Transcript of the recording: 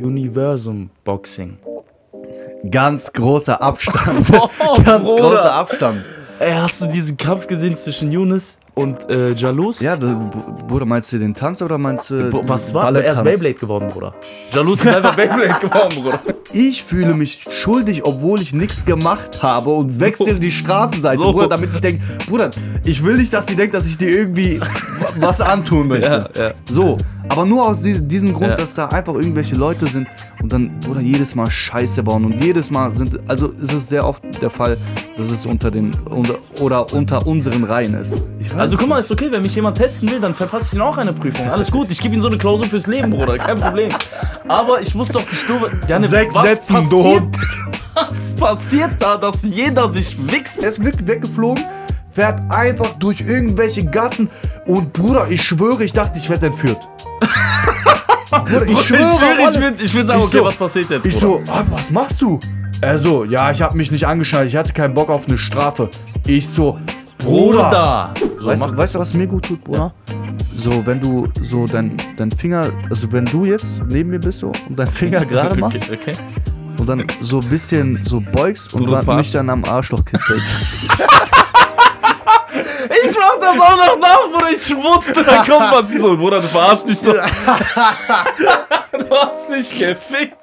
Universum Boxing. Ganz großer Abstand. Oh, Ganz Bruder. großer Abstand. Ey, hast du diesen Kampf gesehen zwischen Yunus und äh, Jalous? Ja, das, Bruder, meinst du den Tanz oder meinst du. Bo- Was war? Er ist Beyblade geworden, Bruder. Jalous ist einfach Beyblade geworden, Bruder. Ich fühle mich schuldig, obwohl ich nichts gemacht habe und wechsle die Straßenseite, So. Bruder, damit ich denke, Bruder, ich will nicht, dass sie denkt, dass ich dir irgendwie was antun möchte. Ja, ja. So, aber nur aus die- diesem Grund, Ja. dass da einfach irgendwelche Leute sind und dann, Bruder, jedes Mal Scheiße bauen und jedes Mal sind, also ist es sehr oft der Fall, dass es unter den, unter, oder unter unseren Reihen ist. Ich weiß Also guck mal, ist okay, wenn mich jemand testen will, dann verpasse ich ihm auch eine Prüfung. Alles gut, ich gebe ihm so eine Klausur fürs Leben, Bruder, kein Problem. Aber ich muss doch nicht nur... Janne, Sechs was Sätzen, passiert, du Hund. Was passiert da, dass jeder sich wichst? Er ist wirklich weggeflogen, fährt einfach durch irgendwelche Gassen und Bruder, ich schwöre, ich dachte, ich werde entführt. Bruder, ich schwöre, ich will, alles. ich will, sagen, okay, so- was passiert jetzt, Ich Bruder? so, ah, was machst du? Er so, ja, ich habe mich nicht angeschnallt, ich hatte keinen Bock auf eine Strafe. Ich so, Bruder. Bruder! So, weißt, mach du, weißt du, was mir gut tut, Bruder? So, wenn du so dein, dein Finger, also wenn du jetzt neben mir bist so und dein Finger gerade machst Okay, okay. und dann so ein bisschen so beugst und dann mich dann am Arschloch kitzelst. Ich mach das auch noch nach, Bruder. Ich wusste, da kommt was so. Bruder, du verarschst mich doch. du hast mich gefickt.